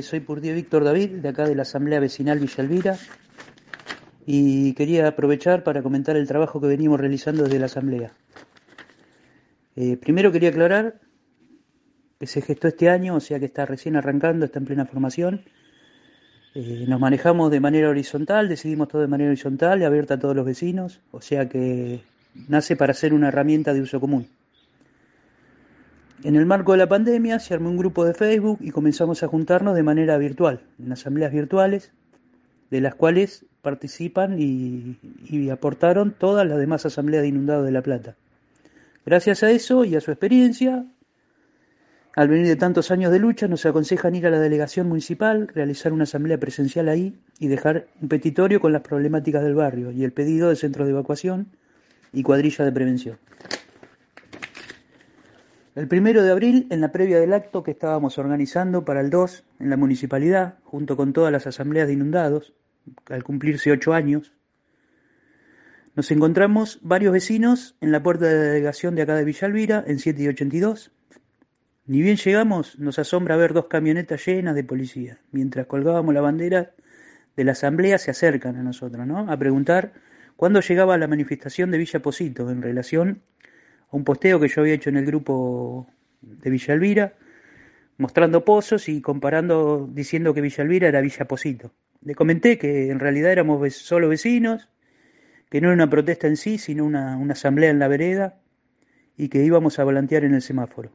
Soy Purdío Víctor David, de acá de la Asamblea Vecinal Villa Elvira, y quería aprovechar para comentar el trabajo que venimos realizando desde la Asamblea. Eh, primero quería aclarar que se gestó este año, o sea que está recién arrancando, está en plena formación. Eh, nos manejamos de manera horizontal, decidimos todo de manera horizontal y abierta a todos los vecinos, o sea que nace para ser una herramienta de uso común. En el marco de la pandemia se armó un grupo de Facebook y comenzamos a juntarnos de manera virtual, en asambleas virtuales, de las cuales participan y, aportaron todas las demás asambleas de inundados de La Plata. Gracias a eso y a su experiencia, al venir de tantos años de lucha, nos aconsejan ir a la delegación municipal, realizar una asamblea presencial ahí y dejar un petitorio con las problemáticas del barrio y el pedido de centros de evacuación y cuadrilla de prevención. El primero de abril, en la previa del acto que estábamos organizando para el 2 en la municipalidad, junto con todas las asambleas de inundados, al cumplirse ocho años, nos encontramos varios vecinos en la puerta de la delegación de acá de Villa Elvira, en 7 y 82. Ni bien llegamos, nos asombra ver dos camionetas llenas de policía. Mientras colgábamos la bandera de la asamblea, se acercan a nosotros, ¿no? A preguntar cuándo llegaba la manifestación de Villa Posito en relación un posteo que yo había hecho en el grupo de Villa Elvira, mostrando pozos y comparando, diciendo que Villa Elvira era Villa Posito. Le comenté que en realidad éramos solo vecinos, que no era una protesta en sí, sino una, asamblea en la vereda y que íbamos a volantear en el semáforo.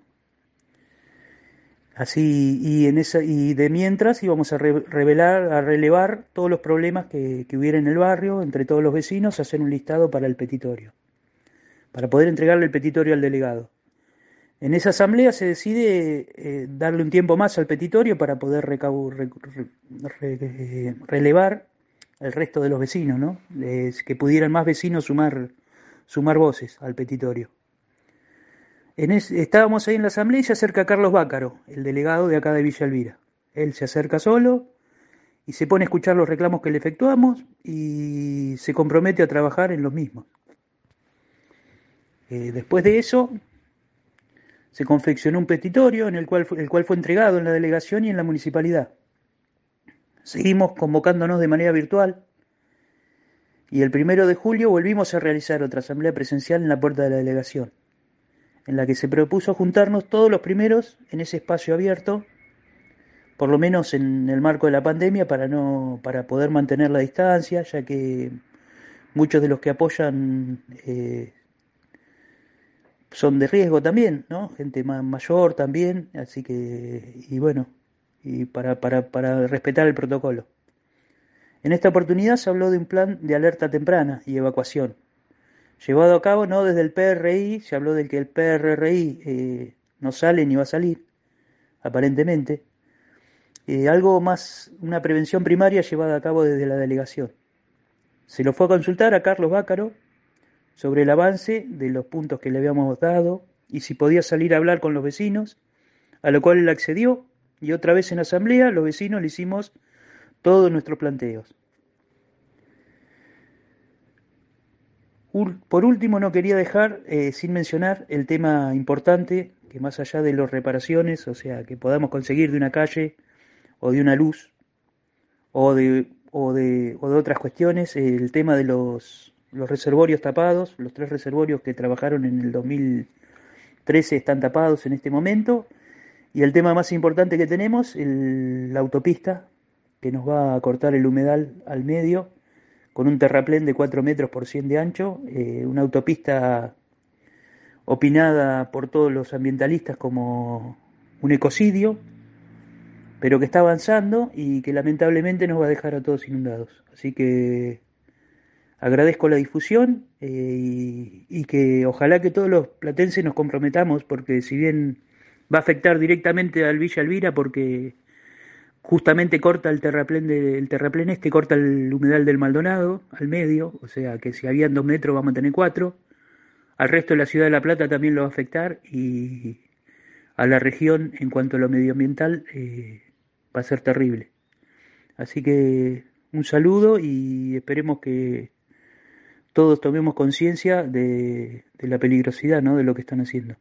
Así, y, en esa, y de mientras íbamos a revelar, a relevar todos los problemas que, que hubiera en el barrio, entre todos los vecinos, hacer un listado para el petitorio para poder entregarle el petitorio al delegado. En esa asamblea se decide eh, darle un tiempo más al petitorio para poder relevar el resto de los vecinos, ¿no? que pudieran más vecinos sumar, sumar voces al petitorio. En estábamos ahí en la asamblea y se acerca Carlos Bácaro, el delegado de acá de Villa Elvira. Él se acerca solo y se pone a escuchar los reclamos que le efectuamos y se compromete a trabajar en los mismos. Eh, después de eso, se confeccionó un petitorio en el cual, el cual fue entregado en la delegación y en la municipalidad. Seguimos convocándonos de manera virtual y el primero de julio volvimos a realizar otra asamblea presencial en la puerta de la delegación, en la que se propuso juntarnos todos los primeros en ese espacio abierto, por lo menos en el marco de la pandemia, para, no, para poder mantener la distancia, ya que muchos de los que apoyan eh, son de riesgo también, ¿no? Gente más mayor también, así que, y bueno, y para, para, para respetar el protocolo. En esta oportunidad se habló de un plan de alerta temprana y evacuación, llevado a cabo no desde el PRI, se habló de que el PRI eh, no sale ni va a salir, aparentemente, eh, algo más, una prevención primaria llevada a cabo desde la delegación. Se lo fue a consultar a Carlos Bácaro, sobre el avance de los puntos que le habíamos dado y si podía salir a hablar con los vecinos, a lo cual él accedió y otra vez en asamblea los vecinos le hicimos todos nuestros planteos. Por último, no quería dejar eh, sin mencionar el tema importante, que más allá de las reparaciones, o sea, que podamos conseguir de una calle o de una luz o de, o de, o de otras cuestiones, el tema de los los reservorios tapados, los tres reservorios que trabajaron en el 2013 están tapados en este momento. Y el tema más importante que tenemos, la autopista, que nos va a cortar el humedal al medio, con un terraplén de 4 metros por 100 de ancho, eh, una autopista opinada por todos los ambientalistas como un ecocidio, pero que está avanzando y que lamentablemente nos va a dejar a todos inundados. Así que agradezco la difusión eh, y, que ojalá que todos los platenses nos comprometamos, porque si bien va a afectar directamente al Villa Elvira, porque justamente corta el terraplén, del terraplén este, corta el humedal del Maldonado al medio, o sea que si habían dos metros vamos a tener cuatro. Al resto de la ciudad de La Plata también lo va a afectar y a la región en cuanto a lo medioambiental eh, va a ser terrible. Así que un saludo y esperemos que todos tomemos conciencia de, la peligrosidad ¿no? de lo que están haciendo.